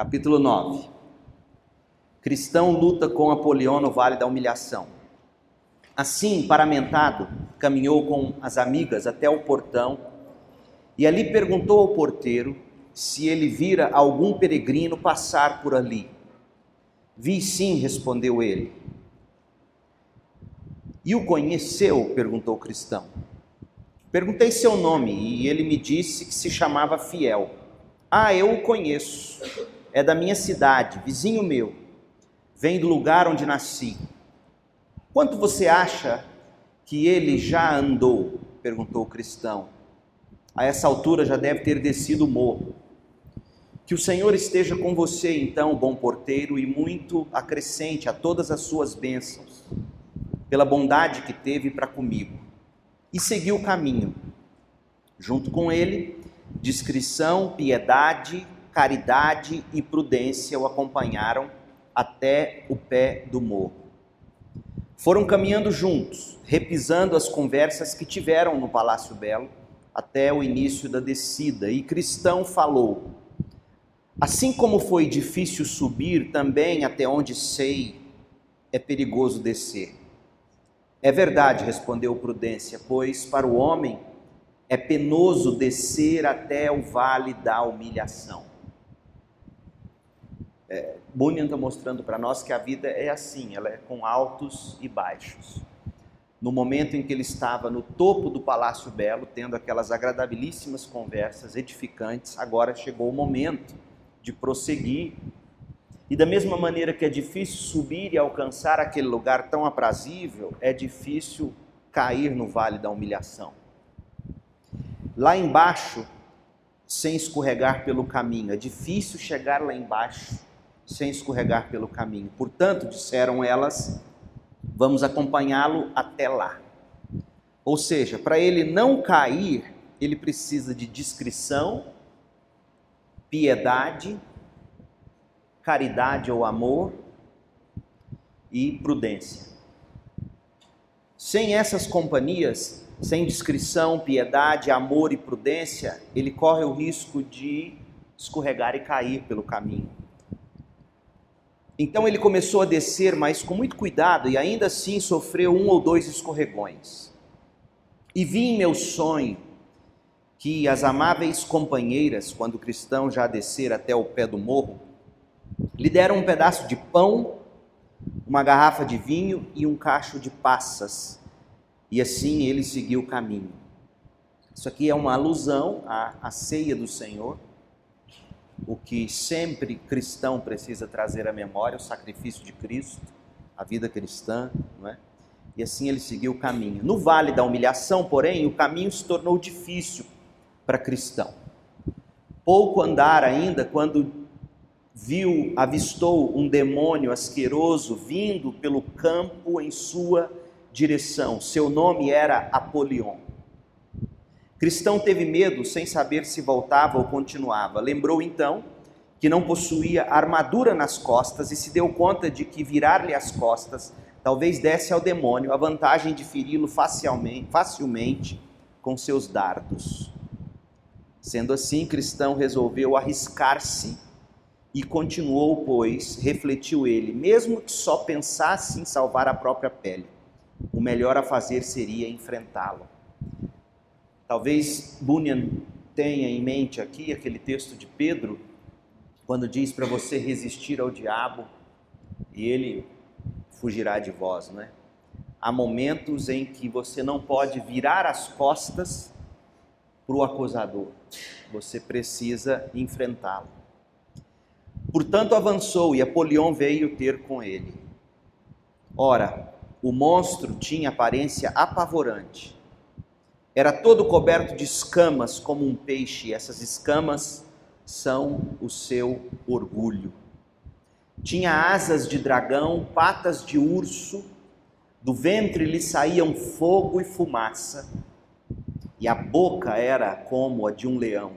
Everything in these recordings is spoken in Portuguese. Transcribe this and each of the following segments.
Capítulo 9. Cristão luta com Apolion no Vale da Humilhação. Assim, paramentado, caminhou com as amigas até o portão e ali perguntou ao porteiro se ele vira algum peregrino passar por ali. Vi sim, respondeu ele. E o conheceu? perguntou o cristão. Perguntei seu nome e ele me disse que se chamava Fiel. Ah, eu o conheço é da minha cidade, vizinho meu, vem do lugar onde nasci. Quanto você acha que ele já andou? perguntou o cristão. A essa altura já deve ter descido o morro. Que o Senhor esteja com você, então, bom porteiro, e muito acrescente a todas as suas bênçãos, pela bondade que teve para comigo. E seguiu o caminho. Junto com ele, discrição, piedade, caridade e prudência o acompanharam até o pé do morro. Foram caminhando juntos, repisando as conversas que tiveram no Palácio Belo até o início da descida, e Cristão falou: Assim como foi difícil subir, também até onde sei é perigoso descer. É verdade, respondeu Prudência, pois para o homem é penoso descer até o vale da humilhação. É, Bunyan está mostrando para nós que a vida é assim, ela é com altos e baixos. No momento em que ele estava no topo do Palácio Belo, tendo aquelas agradabilíssimas conversas edificantes, agora chegou o momento de prosseguir. E da mesma maneira que é difícil subir e alcançar aquele lugar tão aprazível, é difícil cair no vale da humilhação. Lá embaixo, sem escorregar pelo caminho, é difícil chegar lá embaixo sem escorregar pelo caminho. Portanto, disseram elas, vamos acompanhá-lo até lá. Ou seja, para ele não cair, ele precisa de discrição, piedade, caridade ou amor e prudência. Sem essas companhias, sem discrição, piedade, amor e prudência, ele corre o risco de escorregar e cair pelo caminho. Então ele começou a descer, mas com muito cuidado, e ainda assim sofreu um ou dois escorregões. E vi em meu sonho que as amáveis companheiras, quando o cristão já descer até o pé do morro, lhe deram um pedaço de pão, uma garrafa de vinho e um cacho de passas. E assim ele seguiu o caminho. Isso aqui é uma alusão à, à ceia do Senhor, o que sempre cristão precisa trazer à memória, o sacrifício de Cristo, a vida cristã, não é? E assim ele seguiu o caminho. No vale da humilhação, porém, o caminho se tornou difícil para cristão. Pouco andar ainda quando viu, avistou um demônio asqueroso vindo pelo campo em sua direção. Seu nome era Apolion. Cristão teve medo sem saber se voltava ou continuava. Lembrou então que não possuía armadura nas costas e se deu conta de que virar-lhe as costas talvez desse ao demônio a vantagem de feri-lo facilmente, com seus dardos. Sendo assim, Cristão resolveu arriscar-se e continuou, pois, refletiu ele, mesmo que só pensasse em salvar a própria pele, o melhor a fazer seria enfrentá-lo. Talvez Bunyan tenha em mente aqui aquele texto de Pedro, quando diz para você resistir ao diabo e ele fugirá de vós, não é? Há momentos em que você não pode virar as costas para o acusador, você precisa enfrentá-lo. Portanto, avançou e Apolion veio ter com ele. Ora, o monstro tinha aparência apavorante era todo coberto de escamas como um peixe, essas escamas são o seu orgulho. Tinha asas de dragão, patas de urso, do ventre lhe saíam fogo e fumaça, e a boca era como a de um leão.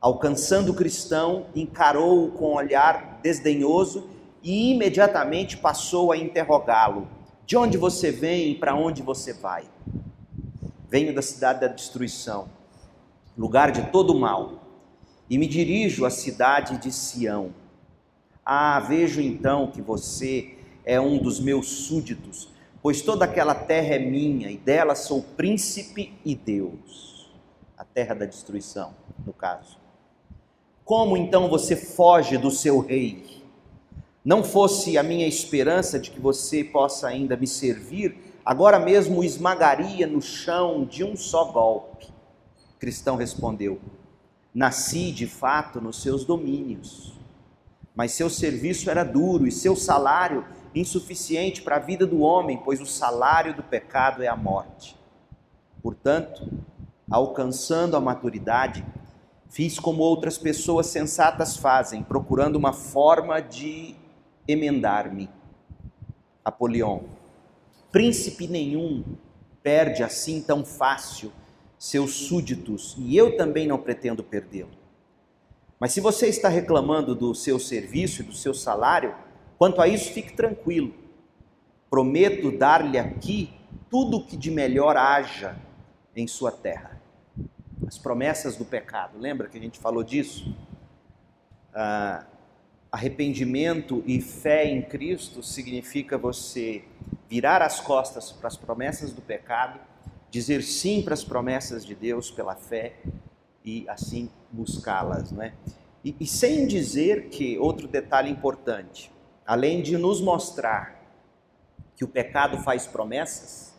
Alcançando o cristão, encarou-o com um olhar desdenhoso e imediatamente passou a interrogá-lo: De onde você vem e para onde você vai? Venho da cidade da destruição, lugar de todo mal. e me dirijo à cidade de Sião. Ah, vejo então que você é um dos meus súditos, pois toda aquela terra é minha e dela sou príncipe e Deus. A terra da destruição, no caso. Como então você foge do seu rei? Não fosse a minha esperança de que você possa ainda me servir, agora mesmo o esmagaria no chão de um só golpe. Cristão respondeu: Nasci de fato nos seus domínios, mas seu serviço era duro e seu salário insuficiente para a vida do homem, pois o salário do pecado é a morte. Portanto, alcançando a maturidade, fiz como outras pessoas sensatas fazem, procurando uma forma de emendar-me. Apolion, príncipe nenhum perde assim tão fácil seus súditos, e eu também não pretendo perdê-lo. Mas se você está reclamando do seu serviço e do seu salário, quanto a isso, fique tranquilo. Prometo dar-lhe aqui tudo o que de melhor haja em sua terra. As promessas do pecado, lembra que a gente falou disso? Ah, arrependimento e fé em Cristo significa você virar as costas para as promessas do pecado dizer sim para as promessas de Deus pela fé e assim buscá-las, não é? E, e sem dizer que outro detalhe importante, além de nos mostrar que o pecado faz promessas,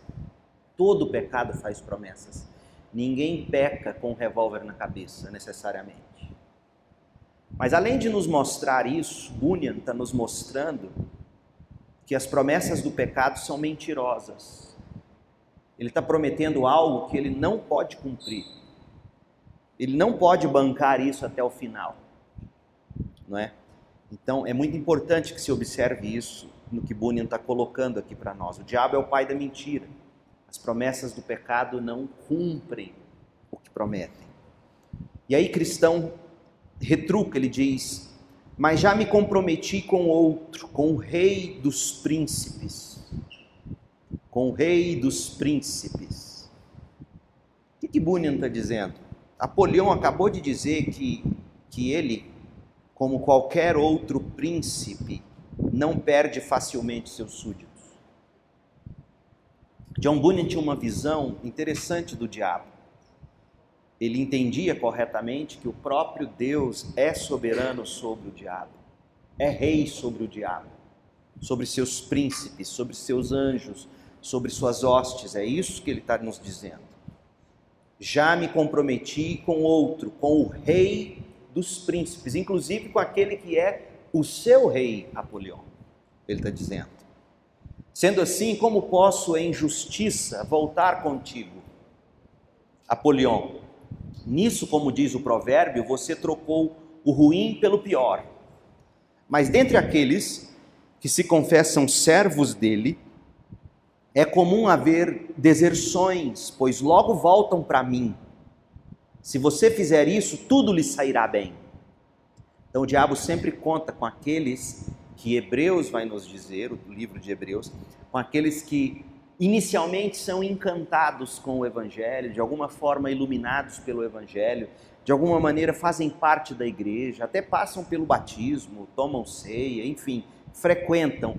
todo pecado faz promessas. Ninguém peca com um revólver na cabeça, necessariamente. Mas além de nos mostrar isso, Bunyan está nos mostrando que as promessas do pecado são mentirosas ele está prometendo algo que ele não pode cumprir. Ele não pode bancar isso até o final. Não é? Então é muito importante que se observe isso no que Bunyan está colocando aqui para nós. O diabo é o pai da mentira. As promessas do pecado não cumprem o que prometem. E aí, cristão retruca, ele diz: Mas já me comprometi com outro, com o rei dos príncipes com o rei dos príncipes. O que, que Bunyan está dizendo? Apolião acabou de dizer que, que ele, como qualquer outro príncipe, não perde facilmente seus súditos. John Bunyan tinha uma visão interessante do diabo. Ele entendia corretamente que o próprio Deus é soberano sobre o diabo, é rei sobre o diabo, sobre seus príncipes, sobre seus anjos, sobre suas hostes, é isso que ele está nos dizendo. Já me comprometi com outro, com o rei dos príncipes, inclusive com aquele que é o seu rei, Apolion. Ele está dizendo. Sendo assim, como posso em justiça voltar contigo? Apolion, nisso, como diz o provérbio, você trocou o ruim pelo pior. Mas dentre aqueles que se confessam servos dele, é comum haver deserções, pois logo voltam para mim. Se você fizer isso, tudo lhe sairá bem. Então o diabo sempre conta com aqueles que Hebreus vai nos dizer, o livro de Hebreus, com aqueles que inicialmente são encantados com o evangelho, de alguma forma iluminados pelo evangelho, de alguma maneira fazem parte da igreja, até passam pelo batismo, tomam ceia, enfim, frequentam,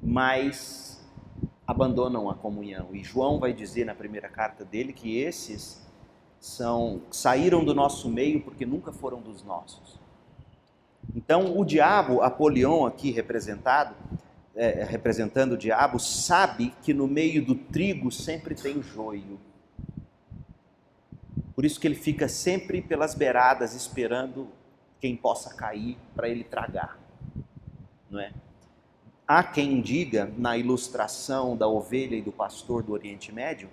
mas abandonam a comunhão. E João vai dizer na primeira carta dele que esses são saíram do nosso meio porque nunca foram dos nossos. Então, o diabo, Apolion aqui representado, é, representando o diabo, sabe que no meio do trigo sempre tem joio. Por isso que ele fica sempre pelas beiradas esperando quem possa cair para ele tragar, não é? Há quem diga, na ilustração da ovelha e do pastor do Oriente Médio,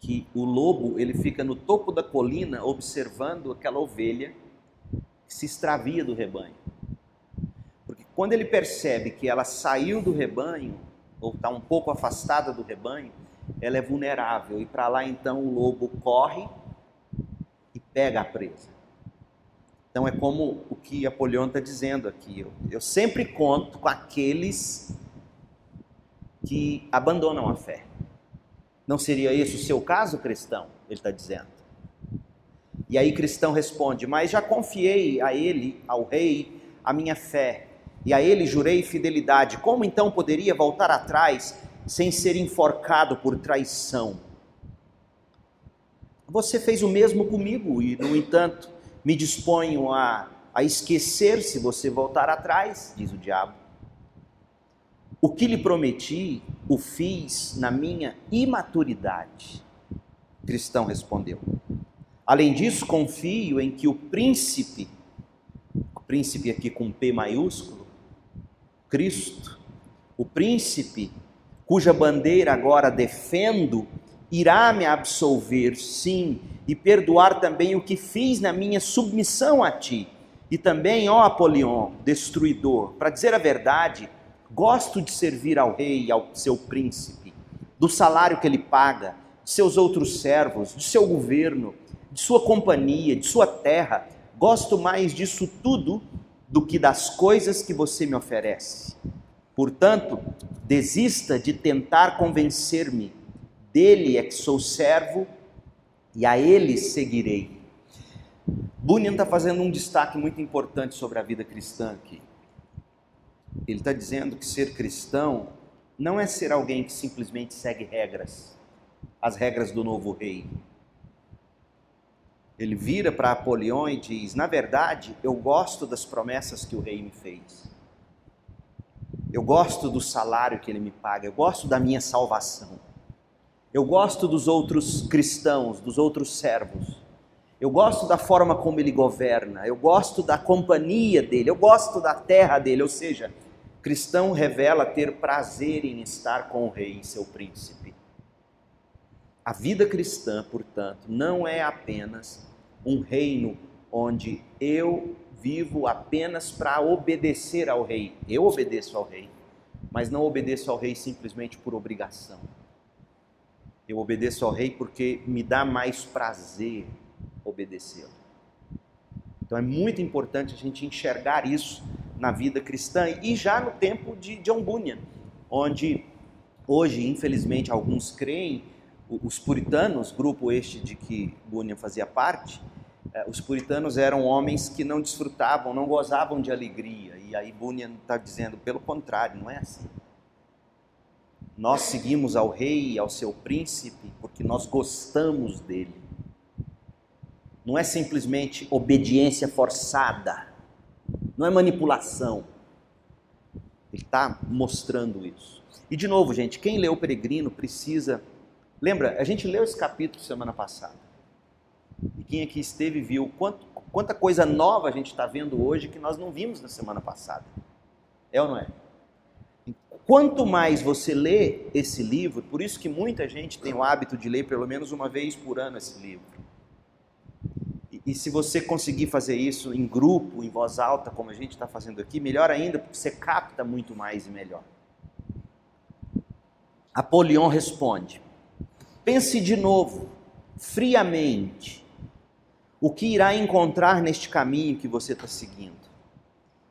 que o lobo ele fica no topo da colina observando aquela ovelha que se extravia do rebanho. Quando ele percebe que ela saiu do rebanho, ou está um pouco afastada do rebanho, ela é vulnerável e para lá então o lobo corre e pega a presa. Então é como o que Apolion está dizendo aqui. Eu, eu sempre conto com aqueles que abandonam a fé. Não seria esse o seu caso, cristão? Ele está dizendo. E aí cristão responde: Mas já confiei a ele, ao rei, a minha fé, e a ele jurei fidelidade. Como então poderia voltar atrás sem ser enforcado por traição? Você fez o mesmo comigo, e no entanto, me disponho a, a esquecer se você voltar atrás, diz o diabo. O que lhe prometi, o fiz na minha imaturidade. cristão respondeu. Além disso, confio em que o príncipe, o príncipe aqui com P maiúsculo, Cristo, o príncipe cuja bandeira agora defendo, irá me absolver, sim, e perdoar também o que fiz na minha submissão a ti. E também, ó Apolion, destruidor, para dizer a verdade, Gosto de servir ao rei e ao seu príncipe, do salário que ele paga, de seus outros servos, de seu governo, de sua companhia, de sua terra. Gosto mais disso tudo do que das coisas que você me oferece. Portanto, desista de tentar convencer-me. Dele é que sou servo e a ele seguirei. Bunyan está fazendo um destaque muito importante sobre a vida cristã aqui. Ele está dizendo que ser cristão não é ser alguém que simplesmente segue regras, as regras do novo rei. Ele vira para Apolion e diz: Na verdade, eu gosto das promessas que o rei me fez. Eu gosto do salário que ele me paga, eu gosto da minha salvação. Eu gosto dos outros cristãos, dos outros servos. Eu gosto da forma como ele governa, eu gosto da companhia dele, eu gosto da terra dele, ou seja, cristão revela ter prazer em estar com o rei seu príncipe. A vida cristã, portanto, não é apenas um reino onde eu vivo apenas para obedecer ao rei. Eu obedeço ao rei, mas não obedeço ao rei simplesmente por obrigação. Eu obedeço ao rei porque me dá mais prazer obedecê-lo. Então é muito importante a gente enxergar isso na vida cristã e já no tempo de John Bunyan, onde hoje, infelizmente, alguns creem, os puritanos, grupo este de que Bunyan fazia parte, eh, os puritanos eram homens que não desfrutavam, não gozavam de alegria. E aí Bunyan está dizendo, pelo contrário, não é assim. Nós seguimos ao rei ao seu príncipe porque nós gostamos dele. Não é simplesmente obediência forçada não é manipulação. Ele está mostrando isso. E de novo, gente, quem leu o Peregrino precisa. Lembra, a gente leu esse capítulo semana passada. E quem aqui esteve viu quanto, quanta coisa nova a gente está vendo hoje que nós não vimos na semana passada. É ou não é? Quanto mais você lê esse livro, por isso que muita gente tem o hábito de ler pelo menos uma vez por ano esse livro. E se você conseguir fazer isso em grupo, em voz alta, como a gente está fazendo aqui, melhor ainda, porque você capta muito mais e melhor. Apolion responde: pense de novo, friamente, o que irá encontrar neste caminho que você está seguindo.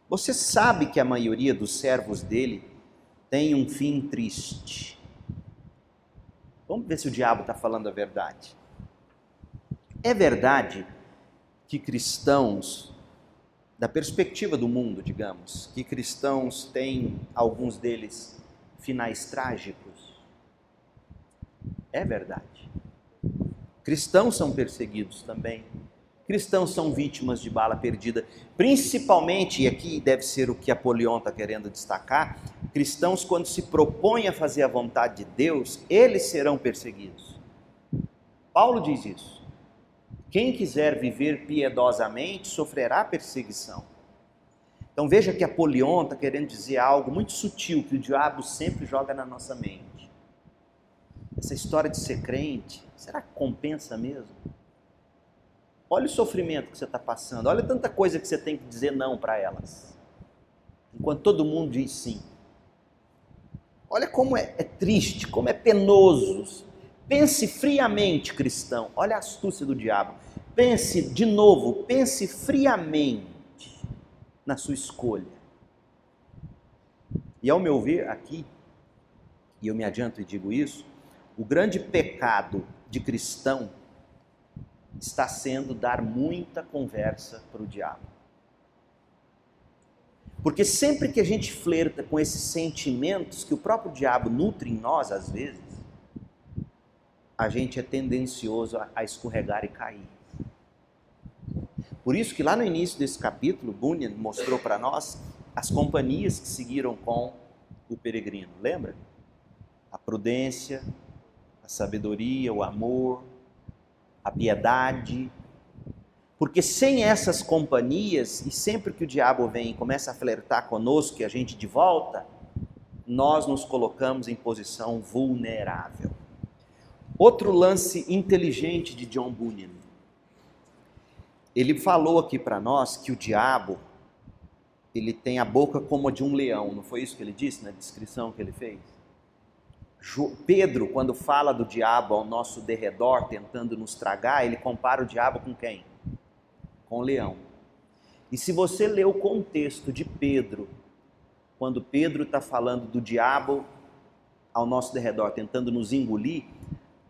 Você sabe que a maioria dos servos dele tem um fim triste. Vamos ver se o diabo está falando a verdade. É verdade que cristãos, da perspectiva do mundo, digamos, que cristãos têm, alguns deles, finais trágicos. É verdade. Cristãos são perseguidos também. Cristãos são vítimas de bala perdida, principalmente, e aqui deve ser o que Apolion está querendo destacar: cristãos, quando se propõem a fazer a vontade de Deus, eles serão perseguidos. Paulo diz isso. Quem quiser viver piedosamente sofrerá perseguição. Então veja que Apolion está querendo dizer algo muito sutil que o diabo sempre joga na nossa mente. Essa história de ser crente, será que compensa mesmo? Olha o sofrimento que você está passando, olha tanta coisa que você tem que dizer não para elas, enquanto todo mundo diz sim. Olha como é, é triste, como é penoso Pense friamente, cristão. Olha a astúcia do diabo. Pense de novo, pense friamente na sua escolha. E ao meu ver, aqui, e eu me adianto e digo isso, o grande pecado de cristão está sendo dar muita conversa para o diabo. Porque sempre que a gente flerta com esses sentimentos que o próprio diabo nutre em nós, às vezes, a gente é tendencioso a escorregar e cair. Por isso que lá no início desse capítulo, Bunyan mostrou para nós as companhias que seguiram com o peregrino. Lembra? A prudência, a sabedoria, o amor, a piedade. Porque sem essas companhias, e sempre que o diabo vem e começa a flertar conosco e a gente de volta, nós nos colocamos em posição vulnerável. Outro lance inteligente de John Bunyan. Ele falou aqui para nós que o diabo ele tem a boca como a de um leão, não foi isso que ele disse na descrição que ele fez? Pedro, quando fala do diabo ao nosso derredor tentando nos tragar, ele compara o diabo com quem? Com o leão. E se você ler o contexto de Pedro, quando Pedro está falando do diabo ao nosso derredor tentando nos engolir,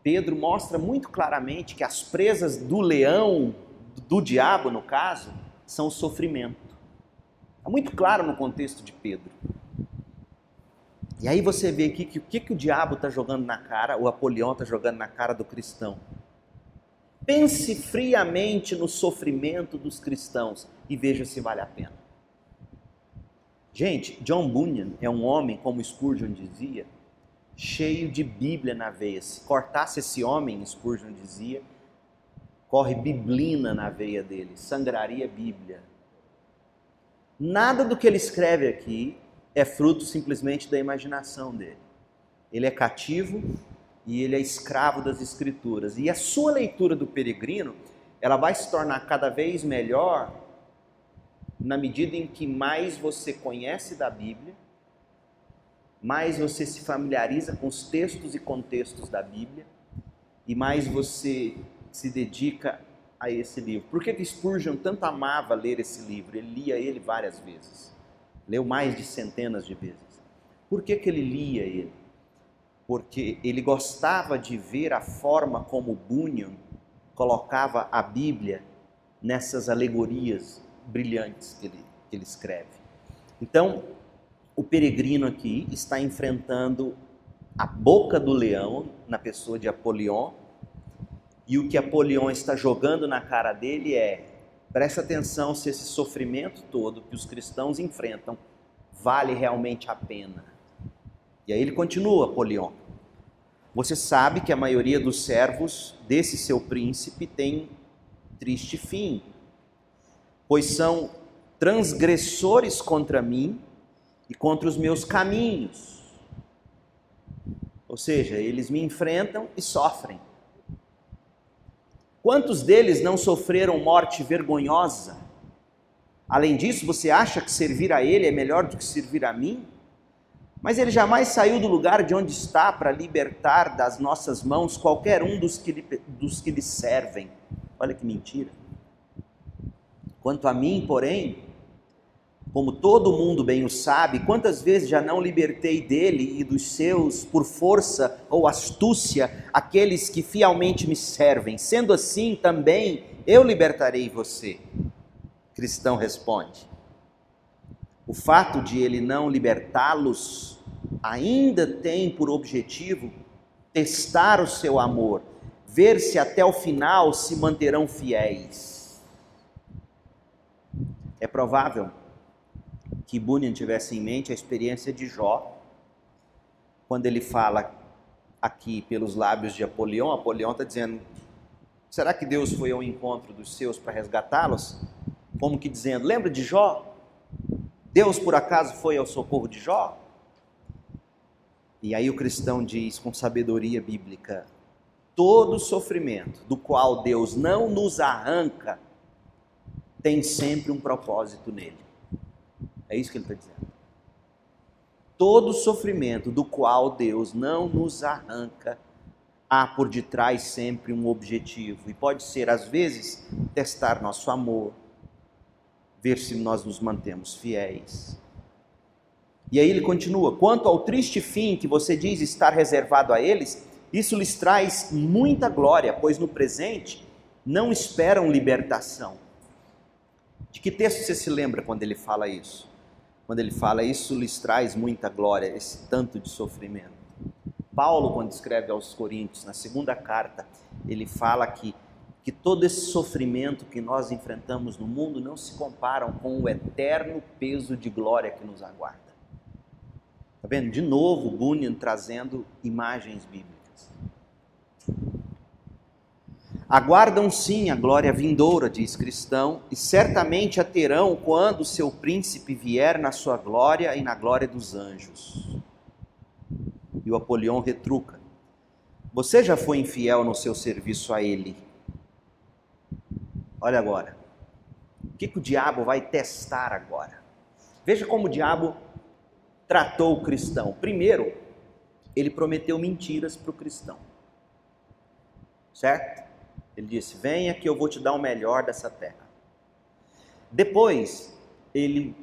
Pedro mostra muito claramente que as presas do leão, do diabo no caso, são o sofrimento. É muito claro no contexto de Pedro. E aí você vê aqui que o que, que o diabo está jogando na cara, o Apolião está jogando na cara do cristão. Pense friamente no sofrimento dos cristãos e veja se vale a pena. Gente, John Bunyan é um homem, como Spurgeon dizia, cheio de Bíblia na veia. Se cortasse esse homem, Spurgeon dizia, corre biblina na veia dele, sangraria Bíblia. Nada do que ele escreve aqui é fruto simplesmente da imaginação dele. Ele é cativo e ele é escravo das escrituras. E a sua leitura do peregrino, ela vai se tornar cada vez melhor na medida em que mais você conhece da Bíblia, mais você se familiariza com os textos e contextos da Bíblia e mais você se dedica a esse livro. Por que, que Spurgeon tanto amava ler esse livro? Ele lia ele várias vezes leu mais de centenas de vezes. Por que, que ele lia ele? Porque ele gostava de ver a forma como Bunyan colocava a Bíblia nessas alegorias brilhantes que ele, que ele escreve. Então, o peregrino aqui está enfrentando a boca do leão na pessoa de Apolion, e o que Apolion está jogando na cara dele é Preste atenção se esse sofrimento todo que os cristãos enfrentam vale realmente a pena. E aí ele continua, Polion. Você sabe que a maioria dos servos desse seu príncipe tem triste fim, pois são transgressores contra mim e contra os meus caminhos. Ou seja, eles me enfrentam e sofrem. Quantos deles não sofreram morte vergonhosa? Além disso, você acha que servir a Ele é melhor do que servir a mim? Mas Ele jamais saiu do lugar de onde está para libertar das nossas mãos qualquer um dos que lhe, dos que lhe servem. Olha que mentira. Quanto a mim, porém, como todo mundo bem o sabe, quantas vezes já não libertei dele e dos seus, por força ou astúcia, aqueles que fielmente me servem? Sendo assim, também eu libertarei você. Cristão responde. O fato de ele não libertá-los ainda tem por objetivo testar o seu amor, ver se até o final se manterão fiéis. É provável que Bunyan tivesse em mente a experiência de Jó, quando ele fala aqui pelos lábios de Apolion, Apolion está dizendo: será que Deus foi ao encontro dos seus para resgatá-los? Como que dizendo: lembra de Jó? Deus por acaso foi ao socorro de Jó? E aí o cristão diz com sabedoria bíblica: todo sofrimento do qual Deus não nos arranca tem sempre um propósito nele. É isso que ele está dizendo. Todo sofrimento do qual Deus não nos arranca, há por detrás sempre um objetivo. E pode ser, às vezes, testar nosso amor, ver se nós nos mantemos fiéis. E aí ele continua: quanto ao triste fim que você diz estar reservado a eles, isso lhes traz muita glória, pois no presente não esperam libertação. De que texto você se lembra quando ele fala isso? Quando ele fala isso lhes traz muita glória, esse tanto de sofrimento. Paulo, quando escreve aos Coríntios, na segunda carta, ele fala que, que todo esse sofrimento que nós enfrentamos no mundo não se comparam com o eterno peso de glória que nos aguarda. Está vendo? De novo, Bunyan trazendo imagens bíblicas. Aguardam sim a glória vindoura, diz cristão, e certamente a terão quando seu príncipe vier na sua glória e na glória dos anjos. E o Apolion retruca: Você já foi infiel no seu serviço a ele. Olha agora. O que, que o diabo vai testar agora? Veja como o diabo tratou o cristão. Primeiro, ele prometeu mentiras para o cristão. Certo? Ele disse: Venha que eu vou te dar o melhor dessa terra. Depois, ele,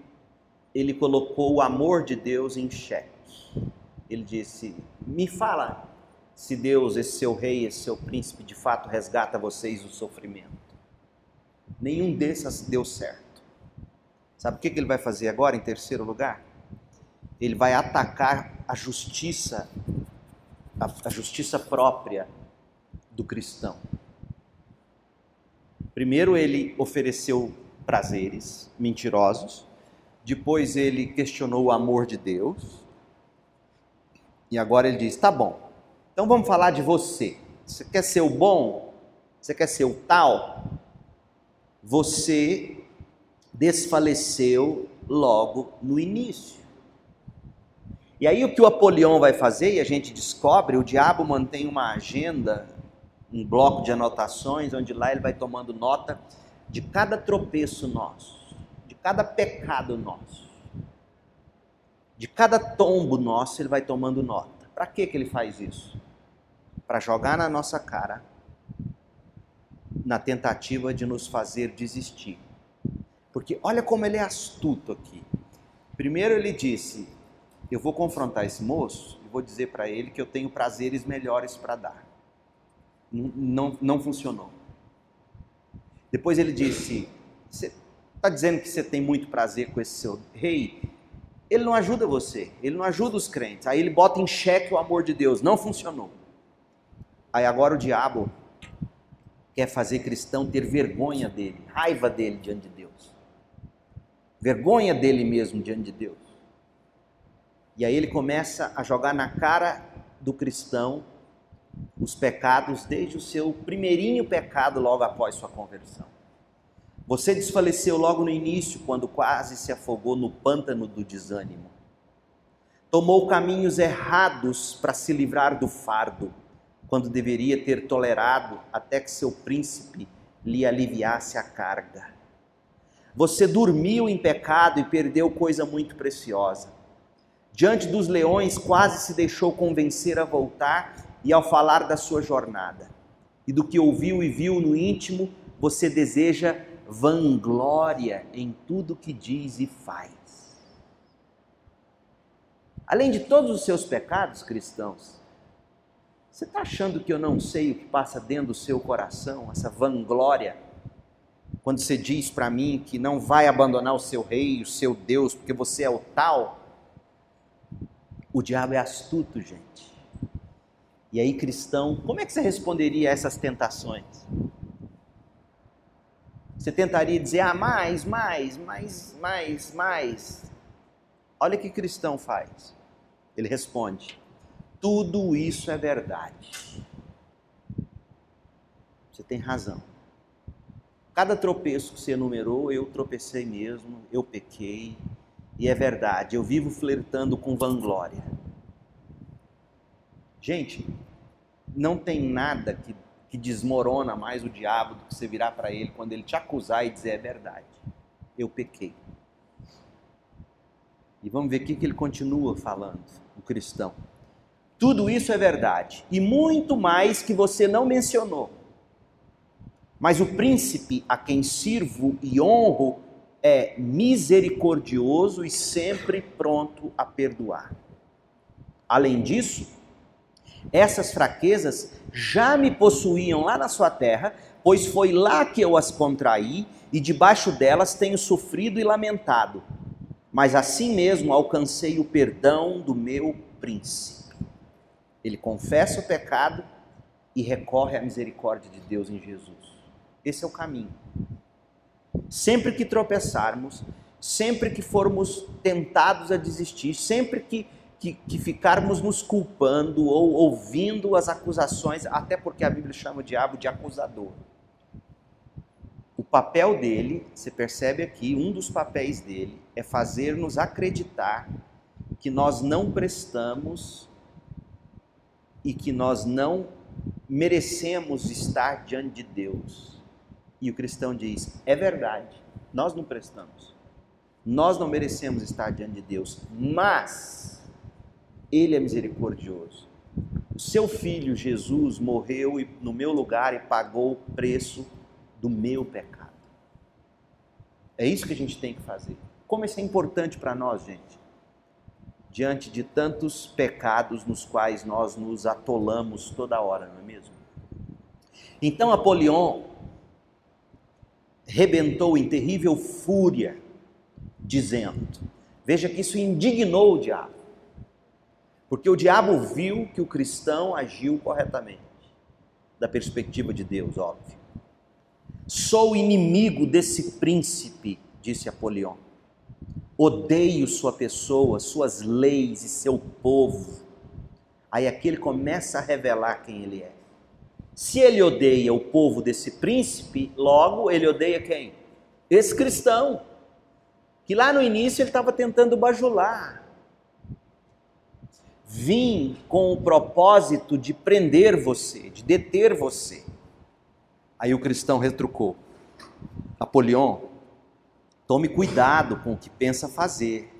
ele colocou o amor de Deus em xeque. Ele disse: Me fala se Deus, esse seu rei, esse seu príncipe, de fato resgata vocês do sofrimento. Nenhum desses deu certo. Sabe o que ele vai fazer agora, em terceiro lugar? Ele vai atacar a justiça, a justiça própria do cristão. Primeiro ele ofereceu prazeres mentirosos, depois ele questionou o amor de Deus, e agora ele diz: tá bom, então vamos falar de você. Você quer ser o bom? Você quer ser o tal? Você desfaleceu logo no início. E aí o que o Apolião vai fazer, e a gente descobre, o diabo mantém uma agenda um bloco de anotações, onde lá ele vai tomando nota de cada tropeço nosso, de cada pecado nosso, de cada tombo nosso, ele vai tomando nota. Para que, que ele faz isso? Para jogar na nossa cara, na tentativa de nos fazer desistir. Porque olha como ele é astuto aqui. Primeiro ele disse: Eu vou confrontar esse moço e vou dizer para ele que eu tenho prazeres melhores para dar não, não funcionou. Depois ele disse: Você está dizendo que você tem muito prazer com esse seu rei? Ele não ajuda você, ele não ajuda os crentes. Aí ele bota em xeque o amor de Deus. Não funcionou. Aí agora o diabo quer fazer cristão ter vergonha dele, raiva dele diante de Deus. Vergonha dele mesmo diante de Deus. E aí ele começa a jogar na cara do cristão os pecados desde o seu primeirinho pecado logo após sua conversão. Você desfaleceu logo no início, quando quase se afogou no pântano do desânimo. Tomou caminhos errados para se livrar do fardo, quando deveria ter tolerado até que seu príncipe lhe aliviasse a carga. Você dormiu em pecado e perdeu coisa muito preciosa. Diante dos leões, quase se deixou convencer a voltar e ao falar da sua jornada e do que ouviu e viu no íntimo, você deseja vanglória em tudo que diz e faz. Além de todos os seus pecados cristãos, você está achando que eu não sei o que passa dentro do seu coração, essa vanglória? Quando você diz para mim que não vai abandonar o seu rei, o seu Deus, porque você é o tal, o diabo é astuto, gente. E aí, cristão, como é que você responderia a essas tentações? Você tentaria dizer, ah, mais, mais, mais, mais, mais. Olha o que cristão faz. Ele responde: tudo isso é verdade. Você tem razão. Cada tropeço que você enumerou, eu tropecei mesmo, eu pequei, e é verdade, eu vivo flertando com vanglória. Gente, não tem nada que, que desmorona mais o diabo do que você virar para ele quando ele te acusar e dizer é verdade. Eu pequei. E vamos ver o que, ele continua falando, o cristão. Tudo isso é verdade. E muito mais que você não mencionou. Mas o príncipe a quem sirvo e honro é misericordioso e sempre pronto a perdoar. Além disso, essas fraquezas já me possuíam lá na sua terra, pois foi lá que eu as contraí e debaixo delas tenho sofrido e lamentado. Mas assim mesmo alcancei o perdão do meu príncipe. Ele confessa o pecado e recorre à misericórdia de Deus em Jesus. Esse é o caminho. Sempre que tropeçarmos, sempre que formos tentados a desistir, sempre que, que, que, ficarmos nos culpando ou ouvindo as acusações, até porque a Bíblia chama o diabo de acusador. O papel dele, você percebe aqui, um dos papéis dele é fazer-nos acreditar que nós não prestamos e que nós não merecemos estar diante de Deus. E o cristão diz: é verdade, nós não prestamos. Nós não merecemos estar diante de Deus, mas Ele é misericordioso. O seu filho Jesus morreu no meu lugar e pagou o preço do meu pecado. É isso que a gente tem que fazer. Como isso é importante para nós, gente? Diante de tantos pecados nos quais nós nos atolamos toda hora, não é mesmo? Então Apolion rebentou em terrível fúria, dizendo: Veja que isso indignou o diabo, porque o diabo viu que o cristão agiu corretamente, da perspectiva de Deus, óbvio. Sou inimigo desse príncipe, disse Apolion. Odeio sua pessoa, suas leis e seu povo. Aí aqui ele começa a revelar quem ele é. Se ele odeia o povo desse príncipe, logo ele odeia quem? Esse cristão. Que lá no início ele estava tentando bajular. Vim com o propósito de prender você, de deter você. Aí o cristão retrucou: Apolion, tome cuidado com o que pensa fazer,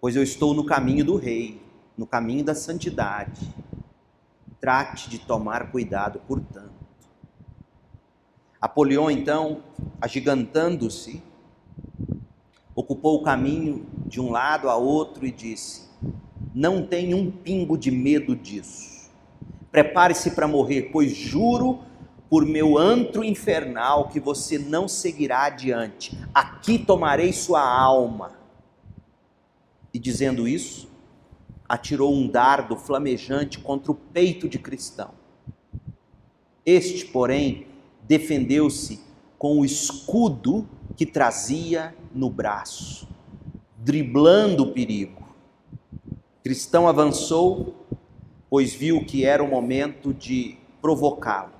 pois eu estou no caminho do rei, no caminho da santidade. Trate de tomar cuidado, portanto. Apolion, então, agigantando-se, ocupou o caminho de um lado a outro e disse: Não tenho um pingo de medo disso. Prepare-se para morrer, pois juro por meu antro infernal que você não seguirá adiante. Aqui tomarei sua alma. E dizendo isso, atirou um dardo flamejante contra o peito de cristão. Este, porém, defendeu-se com o escudo que trazia no braço, driblando o perigo. Cristão avançou, pois viu que era o momento de provocá-lo.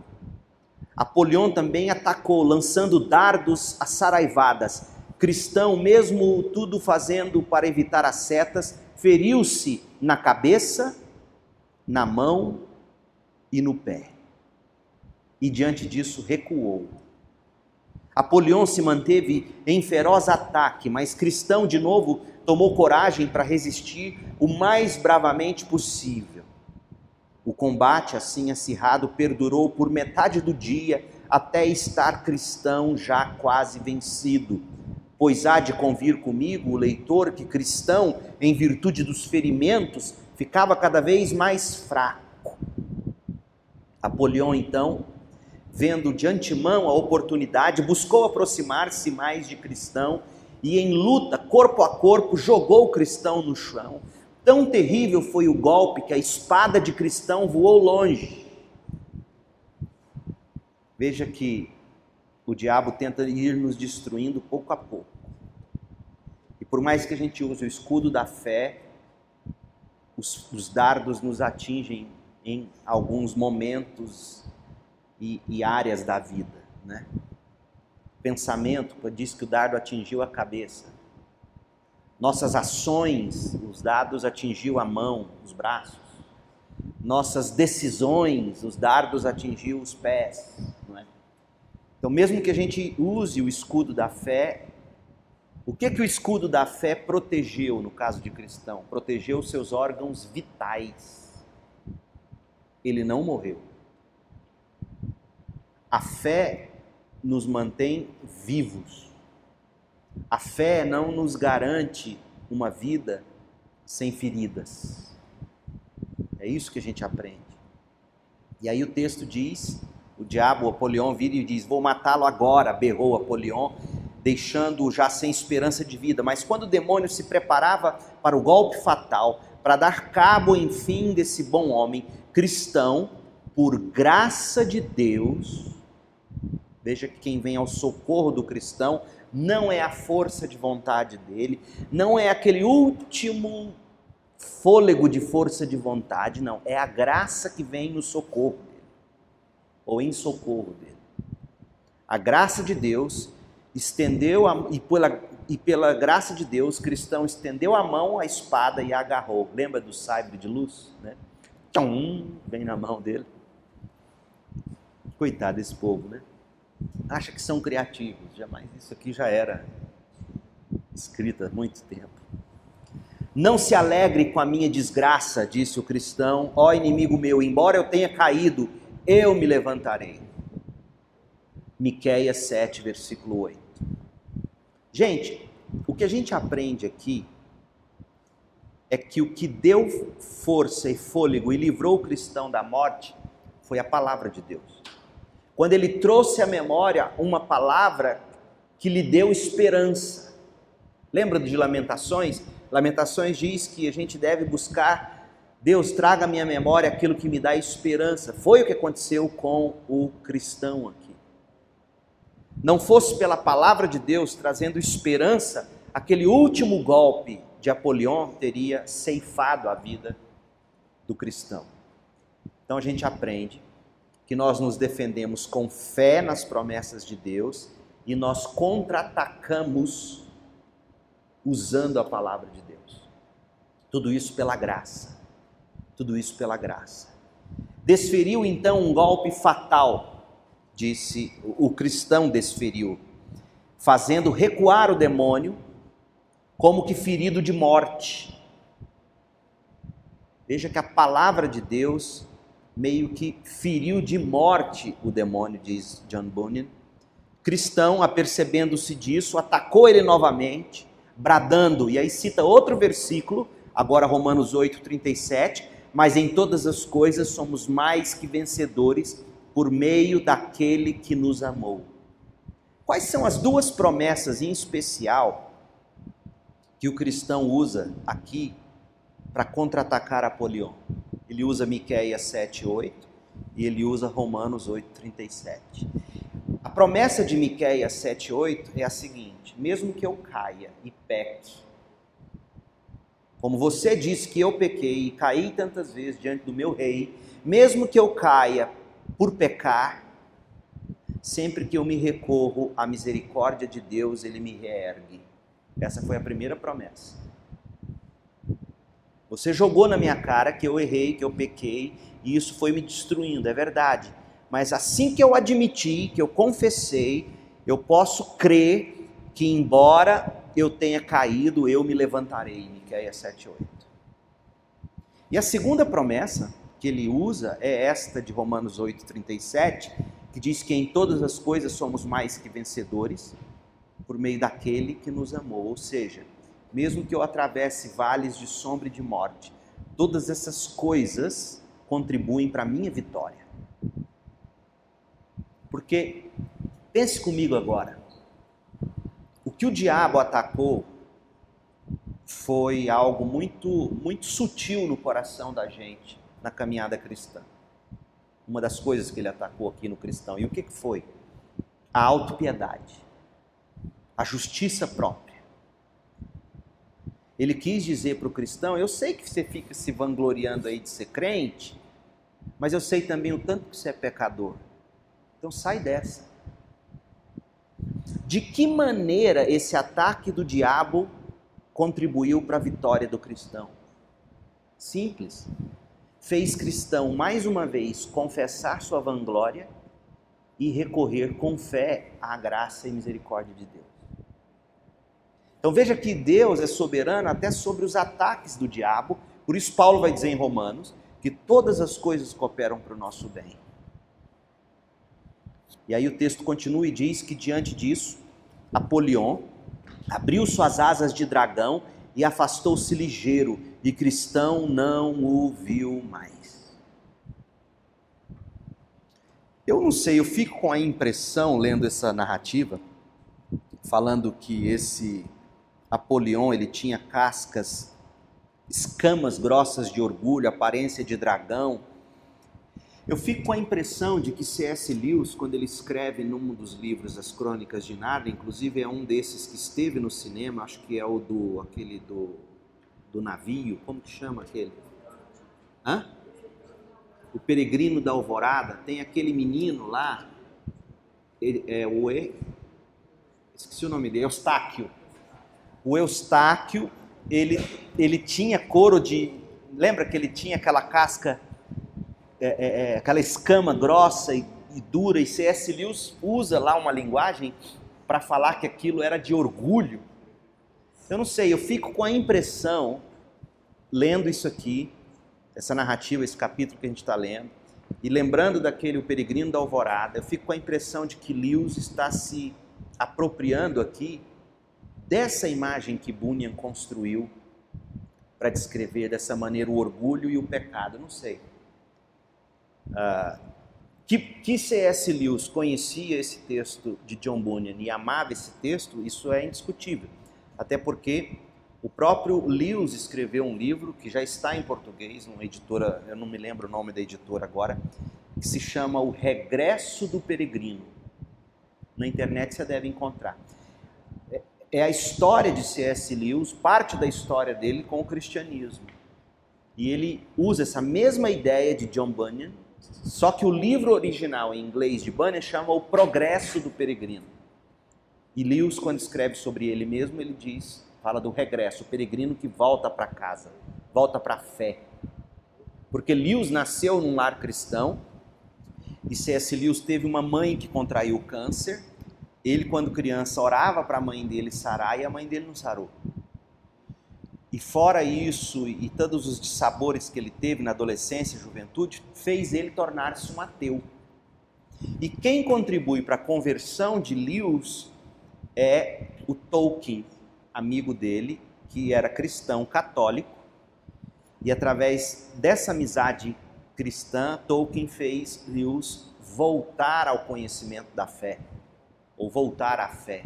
Apolion também atacou, lançando dardos a saraivadas. Cristão, mesmo tudo fazendo para evitar as setas, feriu-se na cabeça, na mão e no pé. E diante disso recuou. Apolion se manteve em feroz ataque, mas Cristão de novo tomou coragem para resistir o mais bravamente possível. O combate assim acirrado perdurou por metade do dia até estar cristão já quase vencido. Pois há de convir comigo o leitor que cristão, em virtude dos ferimentos, ficava cada vez mais fraco. Apolion então, vendo de antemão a oportunidade, buscou aproximar-se mais de cristão e em luta, corpo a corpo, jogou o cristão no chão, Tão terrível foi o golpe que a espada de cristão voou longe. Veja que o diabo tenta ir nos destruindo pouco a pouco. E por mais que a gente use o escudo da fé, os, os dardos nos atingem em alguns momentos e, e áreas da vida. Né? Pensamento, diz que o dardo atingiu a cabeça nossas ações, os dados atingiu a mão, os braços. Nossas decisões, os dardos atingiu os pés. É? Então, mesmo que a gente use o escudo da fé, o que que o escudo da fé protegeu no caso de cristão? Protegeu seus órgãos vitais. Ele não morreu. A fé nos mantém vivos. A fé não nos garante uma vida sem feridas. É isso que a gente aprende. E aí o texto diz, O diabo, Apolion, vira e diz: Vou matá-lo agora, berrou Apolion, deixando-o já sem esperança de vida. Mas quando o demônio se preparava para o golpe fatal, para dar cabo, enfim, desse bom homem cristão, por graça de Deus, veja que quem vem ao socorro do cristão não é a força de vontade dele, não é aquele último fôlego de força de vontade, não, é a graça que vem no socorro dele, ou em socorro dele. A graça de Deus estendeu, a, e, pela, e pela graça de Deus, o cristão estendeu a mão, a espada e a agarrou. Lembra do sabre de luz? Né? Tchum, vem na mão dele. Coitado desse povo, né? Acha que são criativos, jamais. Isso aqui já era escrito há muito tempo. Não se alegre com a minha desgraça, disse o cristão, ó inimigo meu, embora eu tenha caído, eu me levantarei. Miqueias 7, versículo 8. Gente, o que a gente aprende aqui é que o que deu força e fôlego e livrou o cristão da morte foi a palavra de Deus. Quando ele trouxe à memória uma palavra que lhe deu esperança. Lembra de Lamentações? Lamentações diz que a gente deve buscar Deus traga à minha memória aquilo que me dá esperança. Foi o que aconteceu com o cristão aqui. Não fosse pela palavra de Deus trazendo esperança, aquele último golpe de Apolion teria ceifado a vida do cristão. Então a gente aprende que nós nos defendemos com fé nas promessas de Deus e nós contra-atacamos usando a palavra de Deus. Tudo isso pela graça. Tudo isso pela graça. Desferiu então um golpe fatal, disse o cristão desferiu, fazendo recuar o demônio como que ferido de morte. Veja que a palavra de Deus meio que feriu de morte o demônio, diz John Bunyan. Cristão, apercebendo-se disso, atacou ele novamente, bradando, e aí cita outro versículo, agora Romanos 8, 37, mas em todas as coisas somos mais que vencedores por meio daquele que nos amou. Quais são as duas promessas em especial que o cristão usa aqui para contra-atacar Apolion? Ele usa Miqueias 7:8 e ele usa Romanos 8:37. A promessa de Miqueias 7:8 é a seguinte: mesmo que eu caia e peque, como você disse que eu pequei e caí tantas vezes diante do meu rei, mesmo que eu caia por pecar, sempre que eu me recorro à misericórdia de Deus, ele me reergue. Essa foi a primeira promessa. Você jogou na minha cara que eu errei, que eu pequei, e isso foi me destruindo, é verdade. Mas assim que eu admiti, que eu confessei, eu posso crer que embora eu tenha caído, eu me levantarei. Miqueias 7:8. E a segunda promessa que ele usa é esta de Romanos 8:37, que diz que em todas as coisas somos mais que vencedores por meio daquele que nos amou, ou seja, mesmo que eu atravesse vales de sombra e de morte, todas essas coisas contribuem para a minha vitória. Porque, pense comigo agora, o que o diabo atacou foi algo muito, muito sutil no coração da gente na caminhada cristã. Uma das coisas que ele atacou aqui no cristão. E o que, que foi? A autopiedade, a justiça própria ele quis dizer para o cristão: eu sei que você fica se vangloriando aí de ser crente, mas eu sei também o tanto que você é pecador. Então sai dessa. De que maneira esse ataque do diabo contribuiu para a vitória do cristão? Simples. Fez cristão mais uma vez confessar sua vanglória e recorrer com fé à graça e misericórdia de Deus. Então veja que Deus é soberano até sobre os ataques do diabo, por isso Paulo vai dizer em Romanos que todas as coisas cooperam para o nosso bem. E aí o texto continua e diz que diante disso, Apolion abriu suas asas de dragão e afastou-se ligeiro, e cristão não o viu mais. Eu não sei, eu fico com a impressão, lendo essa narrativa, falando que esse Apolion ele tinha cascas, escamas grossas de orgulho, aparência de dragão. Eu fico com a impressão de que C.S. Lewis, quando ele escreve num dos livros As Crônicas de Nárnia, inclusive é um desses que esteve no cinema, acho que é o do aquele do, do navio, como que chama aquele? Hã? O Peregrino da Alvorada, tem aquele menino lá, ele, é o esqueci o nome dele, Eustáquio o Eustáquio, ele, ele tinha couro de. Lembra que ele tinha aquela casca, é, é, é aquela escama grossa e, e dura, e C.S. Lewis usa lá uma linguagem para falar que aquilo era de orgulho. Eu não sei, eu fico com a impressão, lendo isso aqui, essa narrativa, esse capítulo que a gente está lendo, e lembrando daquele O Peregrino da Alvorada, eu fico com a impressão de que Lewis está se apropriando aqui dessa imagem que Bunyan construiu para descrever dessa maneira o orgulho e o pecado, não sei. Uh, que, que C.S. Lewis conhecia esse texto de John Bunyan e amava esse texto, isso é indiscutível. Até porque o próprio Lewis escreveu um livro que já está em português, uma editora, eu não me lembro o nome da editora agora, que se chama O Regresso do Peregrino. Na internet você deve encontrar é a história de C.S. Lewis, parte da história dele com o cristianismo. E ele usa essa mesma ideia de John Bunyan, só que o livro original em inglês de Bunyan chama O Progresso do Peregrino. E Lewis, quando escreve sobre ele mesmo, ele diz, fala do regresso, o peregrino que volta para casa, volta para a fé. Porque Lewis nasceu num lar cristão, e C.S. Lewis teve uma mãe que contraiu câncer, ele, quando criança, orava para a mãe dele sarar e a mãe dele não sarou. E fora isso, e todos os dissabores que ele teve na adolescência e juventude, fez ele tornar-se um ateu. E quem contribui para a conversão de Lewis é o Tolkien, amigo dele, que era cristão católico. E através dessa amizade cristã, Tolkien fez Lewis voltar ao conhecimento da fé ou voltar à fé.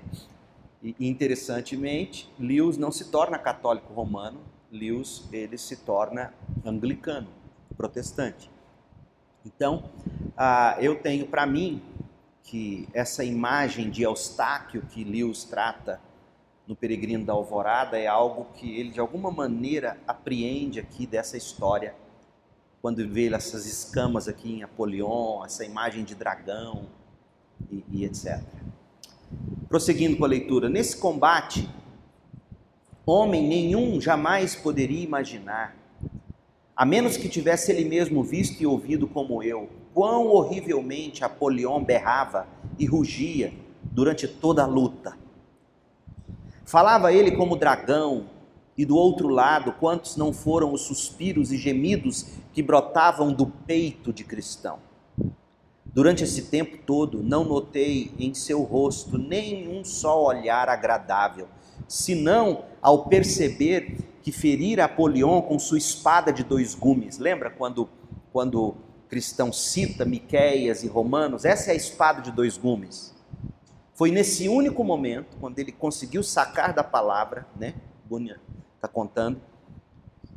E interessantemente, Lewis não se torna católico romano, Lewis ele se torna anglicano, protestante. Então, ah, eu tenho para mim que essa imagem de Eustáquio que Lewis trata no Peregrino da Alvorada é algo que ele de alguma maneira apreende aqui dessa história, quando vê essas escamas aqui em Apolion, essa imagem de dragão e, e etc. Prosseguindo com a leitura, nesse combate, homem nenhum jamais poderia imaginar, a menos que tivesse ele mesmo visto e ouvido como eu, quão horrivelmente Apolion berrava e rugia durante toda a luta. Falava ele como dragão, e do outro lado, quantos não foram os suspiros e gemidos que brotavam do peito de cristão. Durante esse tempo todo, não notei em seu rosto nenhum só olhar agradável, senão ao perceber que ferira Apolion com sua espada de dois gumes. Lembra quando, quando cristão cita Miqueias e Romanos? Essa é a espada de dois gumes. Foi nesse único momento, quando ele conseguiu sacar da palavra, né? Bunyan está contando,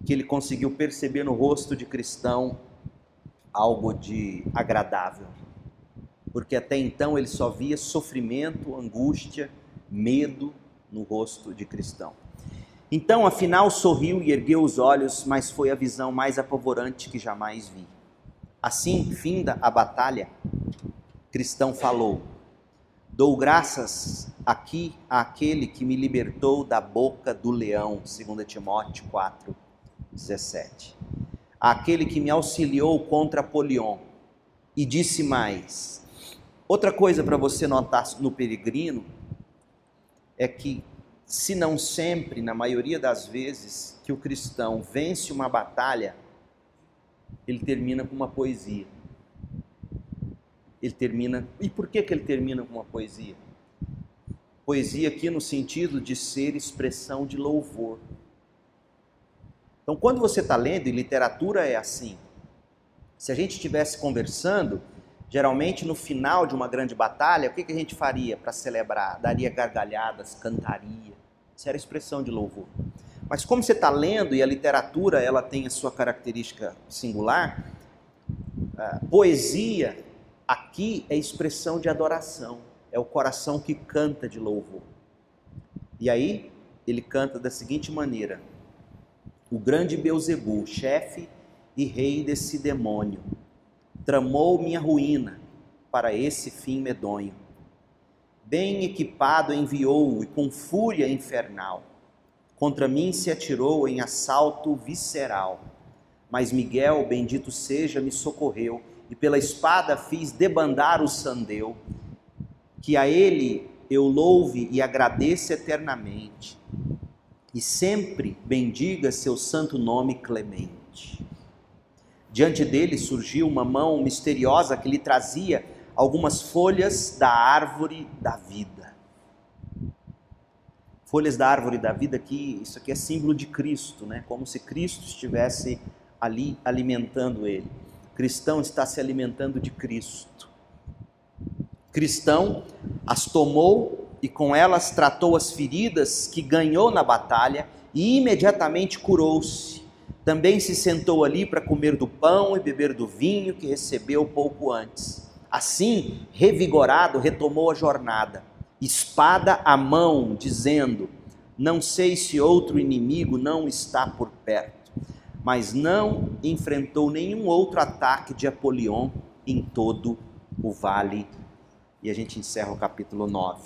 que ele conseguiu perceber no rosto de cristão algo de agradável porque até então ele só via sofrimento, angústia, medo no rosto de cristão. Então, afinal, sorriu e ergueu os olhos, mas foi a visão mais apavorante que jamais vi. Assim, finda a batalha, cristão falou: Dou graças aqui àquele que me libertou da boca do leão, 2 Timóteo 4, 17. Àquele que me auxiliou contra Polion, e disse mais: Outra coisa para você notar no peregrino é que, se não sempre, na maioria das vezes, que o cristão vence uma batalha, ele termina com uma poesia. Ele termina. E por que, que ele termina com uma poesia? Poesia aqui no sentido de ser expressão de louvor. Então, quando você está lendo, e literatura é assim, se a gente estivesse conversando, Geralmente, no final de uma grande batalha, o que, que a gente faria para celebrar? Daria gargalhadas, cantaria. Isso era expressão de louvor. Mas como você está lendo e a literatura ela tem a sua característica singular, poesia aqui é expressão de adoração, é o coração que canta de louvor. E aí ele canta da seguinte maneira: O grande Beuzebu, chefe e rei desse demônio, tramou minha ruína para esse fim medonho. Bem equipado enviou-o e com fúria infernal contra mim se atirou em assalto visceral. Mas Miguel, bendito seja, me socorreu e pela espada fiz debandar o sandeu. Que a ele eu louve e agradeça eternamente e sempre bendiga seu santo nome clemente. Diante dele surgiu uma mão misteriosa que lhe trazia algumas folhas da árvore da vida. Folhas da árvore da vida isso aqui é símbolo de Cristo, né? Como se Cristo estivesse ali alimentando ele. O cristão está se alimentando de Cristo. cristão as tomou e com elas tratou as feridas que ganhou na batalha e imediatamente curou-se também se sentou ali para comer do pão e beber do vinho que recebeu pouco antes. Assim, revigorado, retomou a jornada, espada à mão, dizendo: Não sei se outro inimigo não está por perto. Mas não enfrentou nenhum outro ataque de Apolion em todo o vale. E a gente encerra o capítulo 9.